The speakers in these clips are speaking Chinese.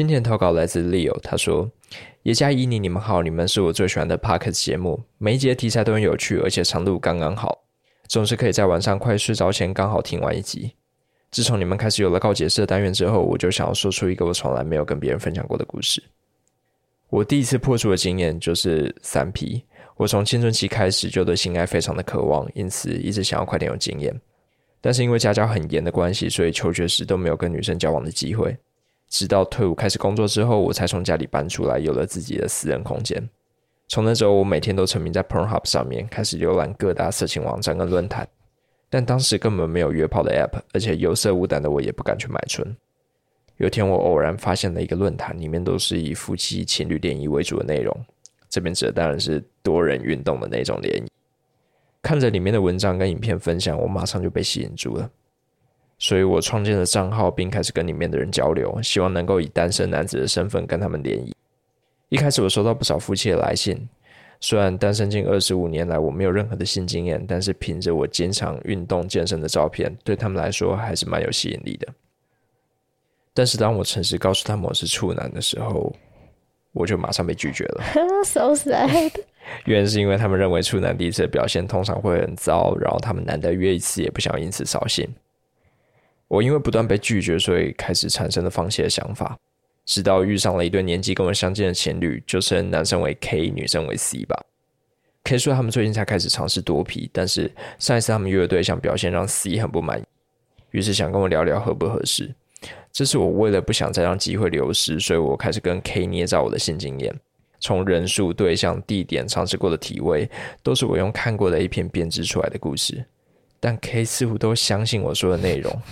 今天投稿来自 Leo，他说：“耶加伊尼，你们好，你们是我最喜欢的 Podcast 节目，每一节题材都很有趣，而且长度刚刚好，总是可以在晚上快睡着前刚好听完一集。自从你们开始有了告解式的单元之后，我就想要说出一个我从来没有跟别人分享过的故事。我第一次破处的经验就是三 P。我从青春期开始就对性爱非常的渴望，因此一直想要快点有经验。但是因为家教很严的关系，所以求学时都没有跟女生交往的机会。直到退伍开始工作之后，我才从家里搬出来，有了自己的私人空间。从那时候，我每天都沉迷在 Pornhub 上面，开始浏览各大色情网站跟论坛。但当时根本没有约炮的 App，而且有色无胆的我也不敢去买春。有天，我偶然发现了一个论坛，里面都是以夫妻情侣联谊为主的内容。这边指的当然是多人运动的那种联谊。看着里面的文章跟影片分享，我马上就被吸引住了。所以我创建了账号，并开始跟里面的人交流，希望能够以单身男子的身份跟他们联谊。一开始我收到不少夫妻的来信，虽然单身近二十五年来我没有任何的性经验，但是凭着我经常运动健身的照片，对他们来说还是蛮有吸引力的。但是当我诚实告诉他们我是处男的时候，我就马上被拒绝了。So sad。原因是因为他们认为处男第一次的表现通常会很糟，然后他们难得约一次，也不想因此扫兴。我因为不断被拒绝，所以开始产生了放弃的想法。直到遇上了一对年纪跟我相近的情侣，就称男生为 K，女生为 C 吧。K 说他们最近才开始尝试多皮，但是上一次他们约的对象表现让 C 很不满意，于是想跟我聊聊合不合适。这是我为了不想再让机会流失，所以我开始跟 K 捏造我的性经验，从人数、对象、地点、尝试过的体位，都是我用看过的 A 片编织出来的故事。但 K 似乎都相信我说的内容，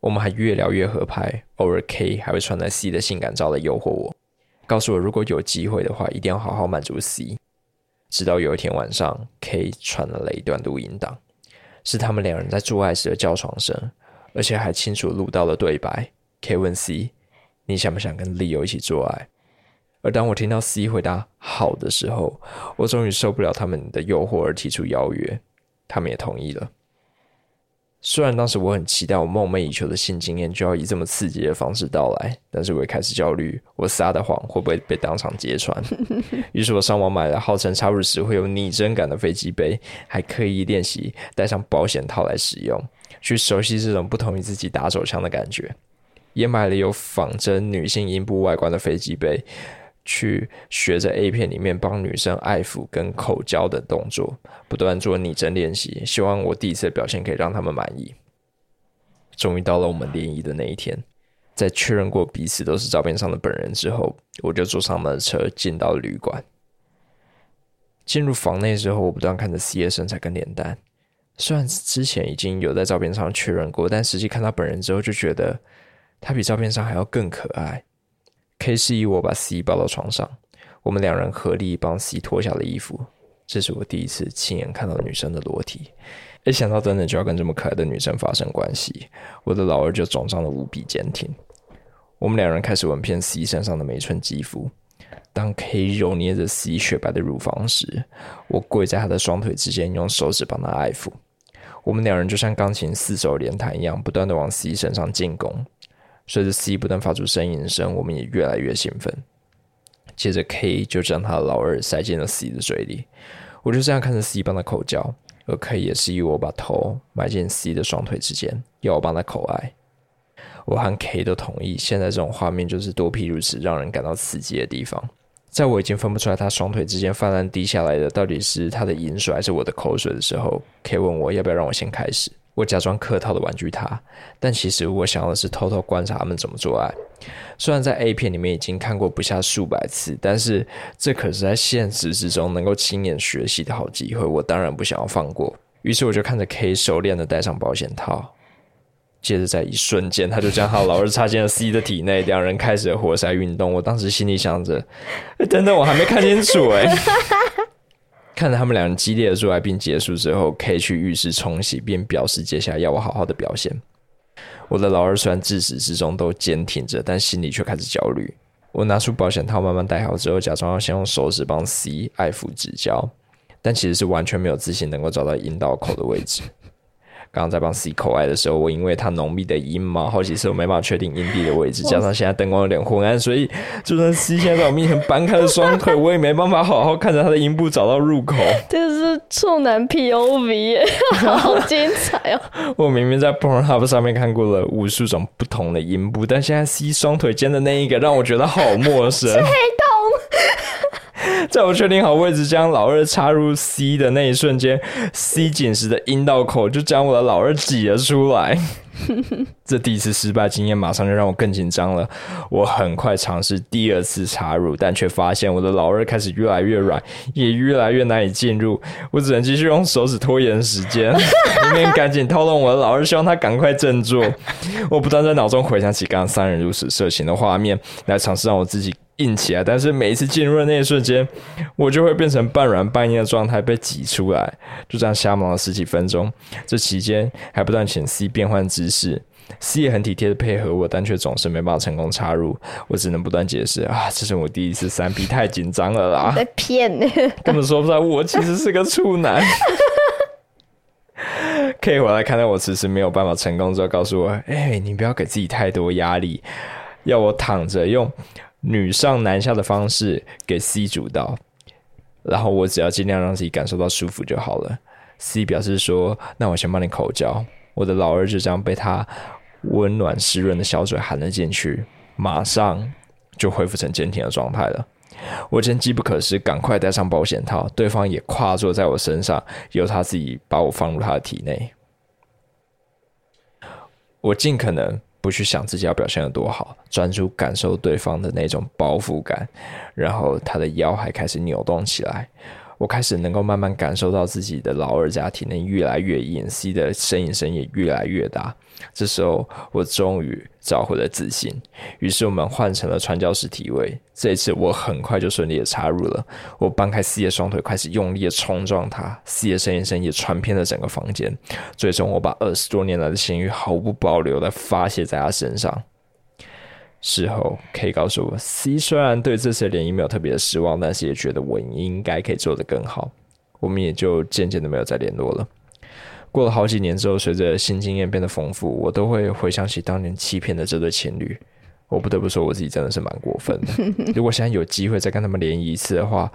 我们还越聊越合拍。偶尔 K 还会传来 C 的性感照来诱惑我，告诉我如果有机会的话，一定要好好满足 C。直到有一天晚上，K 传了一段录音档，是他们两人在做爱时的叫床声，而且还清楚录到了对白。K 问 C：“ 你想不想跟 Leo 一起做爱？”而当我听到 C 回答“好的”时候，我终于受不了他们的诱惑而提出邀约，他们也同意了。虽然当时我很期待我梦寐以求的新经验就要以这么刺激的方式到来，但是我也开始焦虑，我撒的谎会不会被当场揭穿？于是我上网买了号称插入时会有拟真感的飞机杯，还刻意练习带上保险套来使用，去熟悉这种不同于自己打手枪的感觉。也买了有仿真女性阴部外观的飞机杯，去学着 A 片里面帮女生爱抚跟口交的动作，不断做拟真练习，希望我第一次的表现可以让他们满意。终于到了我们联谊的那一天，在确认过彼此都是照片上的本人之后，我就坐上他们的车进到旅馆。进入房内之后，我不断看着 C 的身材跟脸蛋，虽然之前已经有在照片上确认过，但实际看到本人之后，就觉得。他比照片上还要更可爱。K 示意我把 C 抱到床上，我们两人合力帮 C 脱下了衣服。这是我第一次亲眼看到女生的裸体，一想到等等就要跟这么可爱的女生发生关系，我的老二就肿胀的无比坚挺。我们两人开始吻遍 C 身上的每一寸肌肤。当 K 揉捏着 C 雪白的乳房时，我跪在他的双腿之间，用手指帮他爱抚。我们两人就像钢琴四手联弹一样，不断的往 C 身上进攻。随着 C 不断发出呻吟声，我们也越来越兴奋。接着 K 就将他的老二塞进了 C 的嘴里，我就这样看着 C 帮他口交，而 K 也示意我把头埋进 C 的双腿之间，要我帮他口爱。我和 K 都同意。现在这种画面就是多皮如此让人感到刺激的地方。在我已经分不出来他双腿之间泛滥滴下来的到底是他的饮水还是我的口水的时候，K 问我要不要让我先开始。我假装客套的玩具他，但其实我想要的是偷偷观察他们怎么做爱。虽然在 A 片里面已经看过不下数百次，但是这可是在现实之中能够亲眼学习的好机会，我当然不想要放过。于是我就看着 K 熟练的戴上保险套，接着在一瞬间，他就将他老二插进了 C 的体内，两人开始了活塞运动。我当时心里想着：等等，我还没看清楚哎。看着他们两人激烈的做爱并结束之后，K 去浴室冲洗，并表示接下来要我好好的表现。我的老二虽然自始至终都坚挺着，但心里却开始焦虑。我拿出保险套慢慢戴好之后，假装要先用手指帮 C 爱抚指交，但其实是完全没有自信能够找到阴道口的位置。刚刚在帮 C 口爱的时候，我因为他浓密的阴毛，好几次我没办法确定阴蒂的位置，加上现在灯光有点昏暗，所以就算 C 现在在我面前搬开了双腿，我也没办法好好看着他的阴部找到入口。这是处男 POV，好精彩哦！我明明在 Pornhub 上面看过了无数种不同的阴部，但现在 C 双腿间的那一个让我觉得好陌生。在我确定好位置，将老二插入 C 的那一瞬间，C 紧实的阴道口就将我的老二挤了出来。这第一次失败经验马上就让我更紧张了。我很快尝试第二次插入，但却发现我的老二开始越来越软，也越来越难以进入。我只能继续用手指拖延时间，一面赶紧套动我的老二，希望他赶快振作。我不断在脑中回想起刚刚三人如此色情的画面，来尝试让我自己。硬起来，但是每一次进入的那一瞬间，我就会变成半软半硬的状态被挤出来，就这样瞎忙了十几分钟。这期间还不断请 C 变换姿势，C 也很体贴的配合我，但却总是没办法成功插入。我只能不断解释啊，这是我第一次三 P，太紧张了啦，在骗你，根本说不出来，我其实是个处男。K 回来看到我迟迟没有办法成功之后，告诉我：“哎，你不要给自己太多压力，要我躺着用。”女上男下的方式给 C 主导，然后我只要尽量让自己感受到舒服就好了。C 表示说：“那我先帮你口交。”我的老二就这样被他温暖湿润的小嘴含了进去，马上就恢复成坚挺的状态了。我真机不可失，赶快戴上保险套。对方也跨坐在我身上，由他自己把我放入他的体内。我尽可能。不去想自己要表现的多好，专注感受对方的那种包袱感，然后他的腰还开始扭动起来。我开始能够慢慢感受到自己的老二家体内越来越硬，C 的呻吟声也越来越大。这时候，我终于找回了自信。于是，我们换成了传教士体位。这一次，我很快就顺利的插入了。我搬开 C 的双腿，开始用力的冲撞他。C 的呻吟声也传遍了整个房间。最终，我把二十多年来的性欲毫不保留的发泄在他身上。事后可以告诉我，C 虽然对这次联谊没有特别的失望，但是也觉得我应该可以做得更好。我们也就渐渐的没有再联络了。过了好几年之后，随着新经验变得丰富，我都会回想起当年欺骗的这对情侣。我不得不说，我自己真的是蛮过分的。如果现在有机会再跟他们联谊一次的话，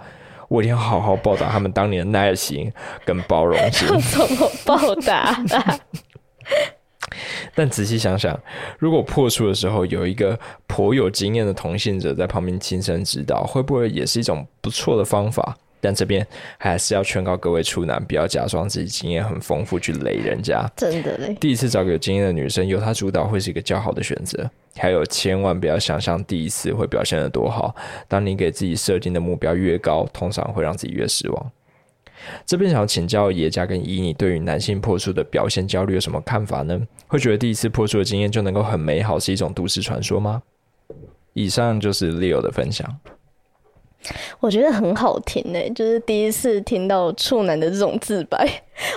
我一定要好好报答他们当年的耐心跟包容心。怎么报答？但仔细想想，如果破处的时候有一个颇有经验的同性者在旁边亲身指导，会不会也是一种不错的方法？但这边还是要劝告各位处男，不要假装自己经验很丰富去雷人家。真的嘞，第一次找个有经验的女生由她主导会是一个较好的选择。还有，千万不要想象第一次会表现得多好。当你给自己设定的目标越高，通常会让自己越失望。这边想要请教叶家跟伊你，对于男性破处的表现焦虑有什么看法呢？会觉得第一次破处的经验就能够很美好，是一种都市传说吗？以上就是 Leo 的分享。我觉得很好听诶，就是第一次听到处男的这种自白，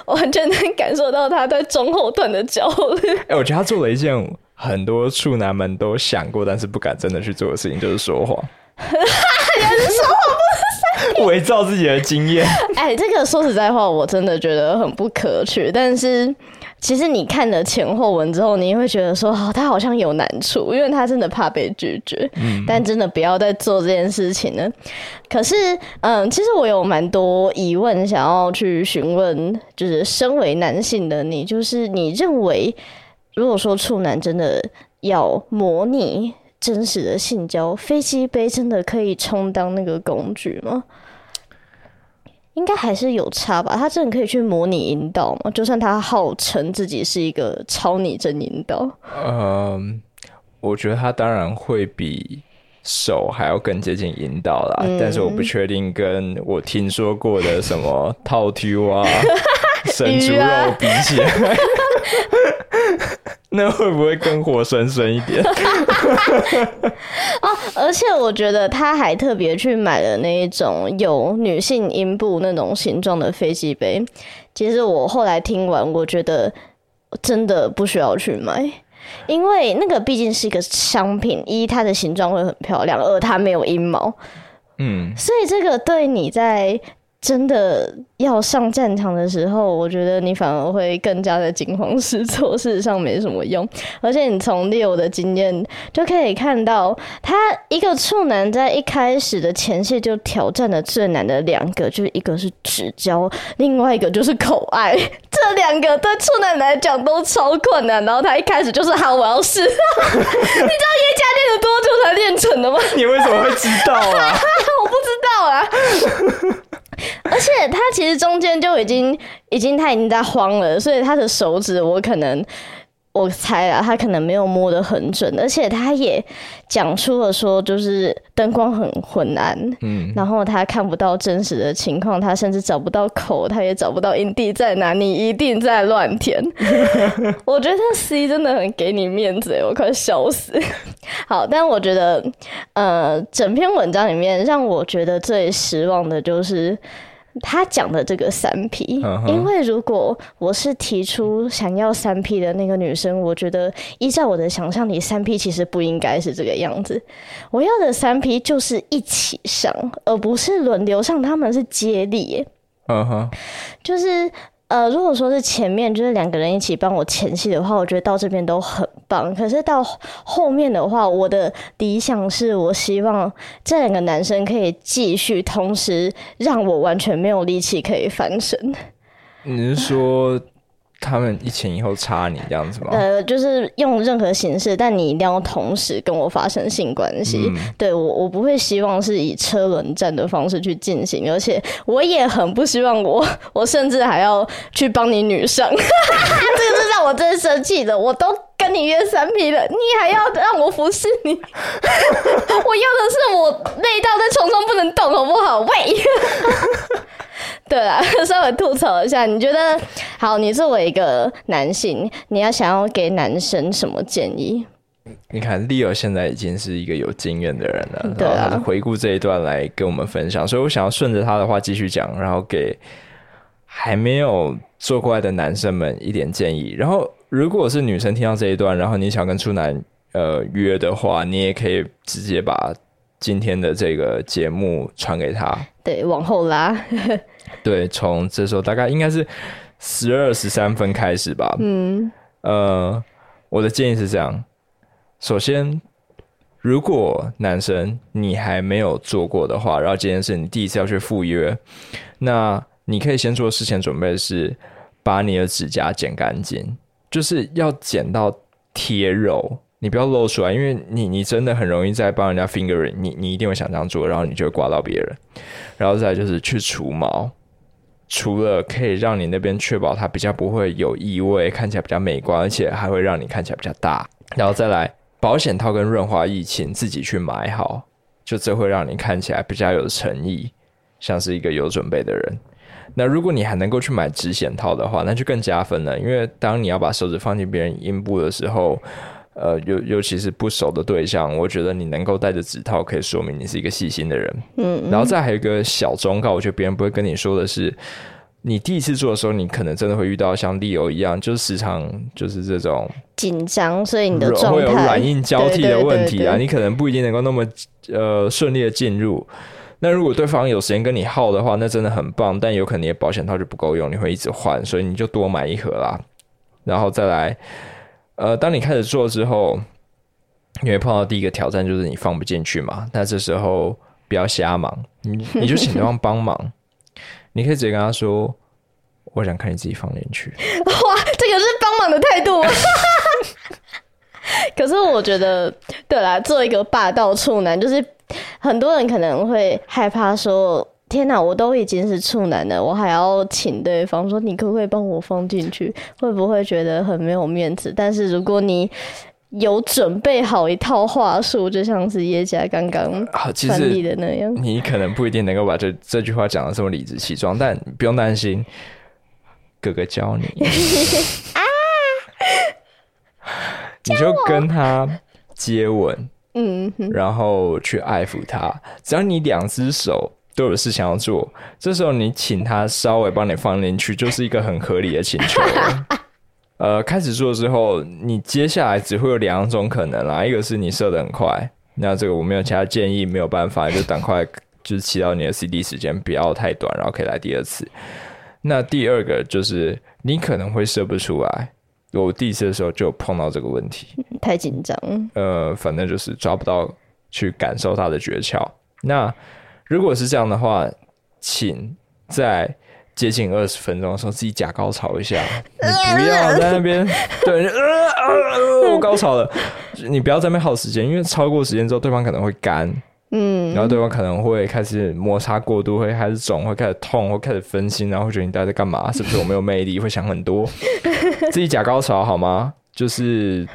完全能感受到他在中后段的焦虑。哎，我觉得他做了一件很多处男们都想过，但是不敢真的去做的事情，就是说谎。也是说谎。伪造自己的经验，哎，这个说实在话，我真的觉得很不可取。但是，其实你看了前后文之后，你会觉得说，哦，他好像有难处，因为他真的怕被拒绝。嗯，但真的不要再做这件事情了。可是，嗯，其实我有蛮多疑问想要去询问，就是身为男性的你，就是你认为，如果说处男真的要模拟。真实的性交，飞机杯真的可以充当那个工具吗？应该还是有差吧。他真的可以去模拟引导吗？就算他号称自己是一个超拟真引导，嗯，我觉得他当然会比手还要更接近引导啦。但是我不确定跟我听说过的什么套 Q 啊、生猪肉比起来。那会不会更活生生一点？哦，而且我觉得他还特别去买了那一种有女性阴部那种形状的飞机杯。其实我后来听完，我觉得真的不需要去买，因为那个毕竟是一个商品，一它的形状会很漂亮，二它没有阴毛。嗯，所以这个对你在。真的要上战场的时候，我觉得你反而会更加的惊慌失措，事实上没什么用。而且你从 Leo 的经验就可以看到，他一个处男在一开始的前戏就挑战了最难的两个，就是一个是指交，另外一个就是口爱，这两个对处男来讲都超困难。然后他一开始就是好，我要试。你知道耶加练了多久才练成的吗？你为什么会知道啊？我不知道啊。而且他其实中间就已经，已经他已经在慌了，所以他的手指我可能我猜啊，他可能没有摸得很准，而且他也讲出了说，就是灯光很昏暗，嗯，然后他看不到真实的情况，他甚至找不到口，他也找不到营地在哪，你一定在乱填。我觉得 C 真的很给你面子，我快笑死。好，但我觉得，呃，整篇文章里面让我觉得最失望的就是他讲的这个三 P。因为如果我是提出想要三 P 的那个女生，我觉得依照我的想象里，三 P 其实不应该是这个样子。我要的三 P 就是一起上，而不是轮流上，他们是接力。嗯哼，就是。呃，如果说是前面就是两个人一起帮我前戏的话，我觉得到这边都很棒。可是到后面的话，我的理想是我希望这两个男生可以继续，同时让我完全没有力气可以翻身。你是说？他们一前一后插你这样子吗？呃，就是用任何形式，但你一定要同时跟我发生性关系。对我，我不会希望是以车轮战的方式去进行，而且我也很不希望我，我甚至还要去帮你女生，这个是让我真生气的。我都跟你约三 P 了，你还要让我服侍你？我要的是我累到在床上不能动，好不好？喂！对啊，稍微吐槽一下，你觉得好？你作为一个男性，你要想要给男生什么建议？你看，Leo 现在已经是一个有经验的人了，对啊，回顾这一段来跟我们分享，所以我想要顺着他的话继续讲，然后给还没有做过爱的男生们一点建议。然后，如果是女生听到这一段，然后你想跟处男呃约的话，你也可以直接把今天的这个节目传给他，对，往后拉。对，从这时候大概应该是十二十三分开始吧。嗯，呃，我的建议是这样：首先，如果男生你还没有做过的话，然后今天是你第一次要去赴约，那你可以先做事前准备，是把你的指甲剪干净，就是要剪到贴肉，你不要露出来，因为你你真的很容易在帮人家 fingering，你你一定会想这样做，然后你就会刮到别人。然后再就是去除毛。除了可以让你那边确保它比较不会有异味，看起来比较美观，而且还会让你看起来比较大。然后再来保险套跟润滑液，请自己去买好，就这会让你看起来比较有诚意，像是一个有准备的人。那如果你还能够去买指险套的话，那就更加分了，因为当你要把手指放进别人阴部的时候。呃，尤尤其是不熟的对象，我觉得你能够戴着指套，可以说明你是一个细心的人。嗯，然后再还有一个小忠告，我觉得别人不会跟你说的是，你第一次做的时候，你可能真的会遇到像利友一样，就是时常就是这种紧张，所以你的状态会有软硬交替的问题啊，你可能不一定能够那么呃顺利的进入。那如果对方有时间跟你耗的话，那真的很棒，但有可能你的保险套就不够用，你会一直换，所以你就多买一盒啦，然后再来。呃，当你开始做之后，你会碰到第一个挑战，就是你放不进去嘛。那这时候不要瞎忙，你你就请对方帮忙。你可以直接跟他说：“我想看你自己放进去。”哇，这个是帮忙的态度。可是我觉得，对啦，做一个霸道处男，就是很多人可能会害怕说。天哪，我都已经是处男了，我还要请对方说你可不可以帮我放进去？会不会觉得很没有面子？但是如果你有准备好一套话术，就像是叶家刚刚翻译的那样，你可能不一定能够把这这句话讲的这么理直气壮，但不用担心，哥哥教你啊，你就跟他接吻，嗯，然后去爱抚他，只要你两只手。都有事想要做，这时候你请他稍微帮你放进去，就是一个很合理的请求。呃，开始做之后，你接下来只会有两种可能啦，一个是你射的很快，那这个我没有其他建议，没有办法，就赶快就是祈祷你的 CD 时间不要太短，然后可以来第二次。那第二个就是你可能会射不出来。我第一次的时候就碰到这个问题，太紧张。呃，反正就是抓不到去感受它的诀窍。那如果是这样的话，请在接近二十分钟的时候自己假高潮一下。你不要在那边对，我高潮了。你不要在那边耗时间，因为超过时间之后，对方可能会干。嗯，然后对方可能会开始摩擦过度，会开始肿，会开始痛，会开始分心，然后会觉得你到底在干嘛？是不是我没有魅力？会想很多，自己假高潮好吗？就是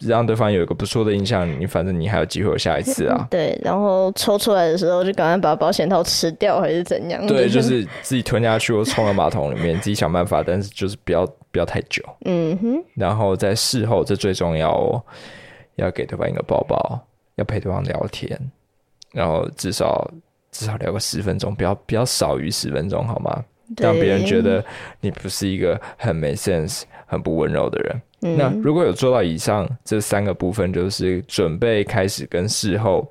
让对方有一个不错的印象，你反正你还有机会有下一次啊。对，然后抽出来的时候就赶快把保险套吃掉，还是怎样？对，就是 自己吞下去或冲到马桶里面，自己想办法，但是就是不要不要太久。嗯哼，然后在事后这最重要哦，要给对方一个抱抱，要陪对方聊天。然后至少至少聊个十分钟，不要不要少于十分钟，好吗？让别人觉得你不是一个很没 sense、很不温柔的人。那如果有做到以上这三个部分，就是准备、开始跟事后，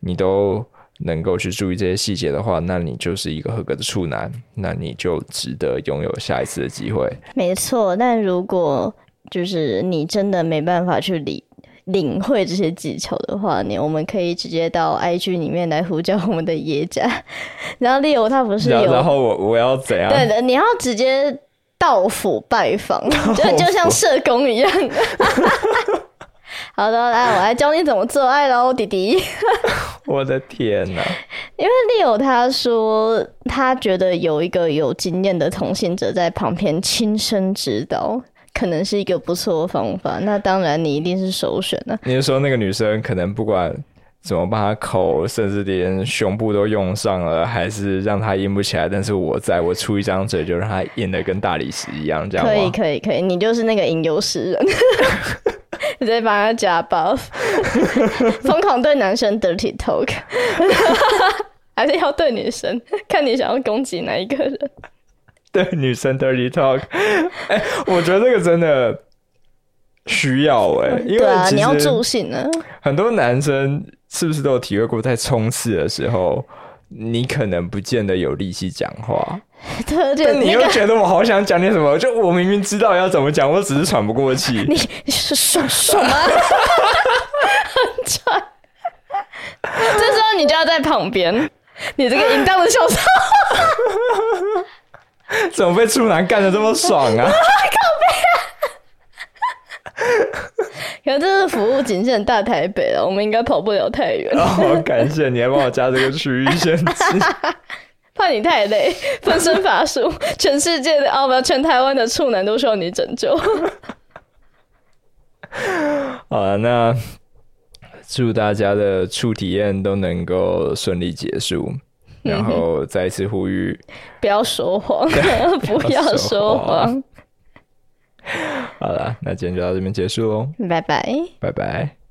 你都能够去注意这些细节的话，那你就是一个合格的处男，那你就值得拥有下一次的机会。没错，但如果就是你真的没办法去理。领会这些技巧的话，你我们可以直接到 IG 里面来呼叫我们的爷家。然后 Leo 他不是有，然后我我要怎样？对的，你要直接到府拜访，就就像社工一样。好的，来，我来教你怎么做爱喽，弟弟。我的天哪！因为 Leo 他说他觉得有一个有经验的同行者在旁边亲身指导。可能是一个不错的方法，那当然你一定是首选了。你是说那个女生可能不管怎么把他口，甚至连胸部都用上了，还是让他硬不起来？但是我在我出一张嘴就让他硬的跟大理石一样，这样可以可以可以，你就是那个引诱诗人，你在帮他加 buff，疯狂对男生 dirty talk，还是要对女生？看你想要攻击哪一个人。对女生 dirty talk，哎，我觉得这个真的需要哎，因为你要助兴呢。很多男生是不是都有体会过，在冲刺的时候，你可能不见得有力气讲话，但你又觉得我好想讲点什么，就我明明知道要怎么讲，我只是喘不过气。你是爽爽吗？喘。这时候你就要在旁边，你这个淫荡的小骚。怎么被处男干的这么爽啊？可能这是服务仅限大台北了，我们应该跑不了太远。好，感谢你还帮我加这个区域限制，怕你太累，分身乏术，全世界的哦，不，全台湾的处男都需要你拯救。好了，那祝大家的处体验都能够顺利结束。然后再一次呼吁，不要说谎，不要说谎。好了，那今天就到这边结束喽，拜拜，拜拜。